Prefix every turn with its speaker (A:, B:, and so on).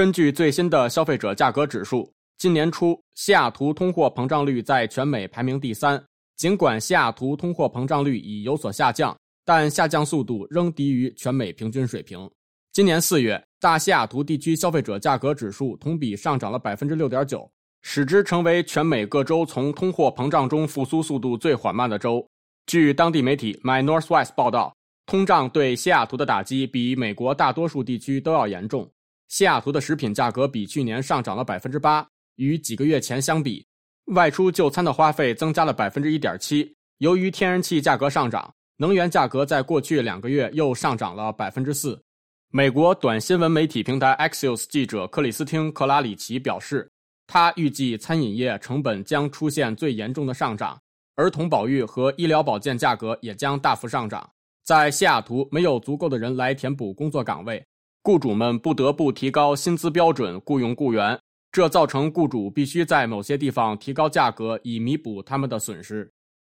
A: 根据最新的消费者价格指数，今年初西雅图通货膨胀率在全美排名第三。尽管西雅图通货膨胀率已有所下降，但下降速度仍低于全美平均水平。今年四月，大西雅图地区消费者价格指数同比上涨了百分之六点九，使之成为全美各州从通货膨胀中复苏速度最缓慢的州。据当地媒体 My Northwest 报道，通胀对西雅图的打击比美国大多数地区都要严重。西雅图的食品价格比去年上涨了百分之八，与几个月前相比，外出就餐的花费增加了百分之一点七。由于天然气价格上涨，能源价格在过去两个月又上涨了百分之四。美国短新闻媒体平台 Axios 记者克里斯汀·克拉里奇表示，他预计餐饮业成本将出现最严重的上涨。儿童保育和医疗保健价格也将大幅上涨。在西雅图，没有足够的人来填补工作岗位，雇主们不得不提高薪资标准雇佣雇员，这造成雇主必须在某些地方提高价格以弥补他们的损失。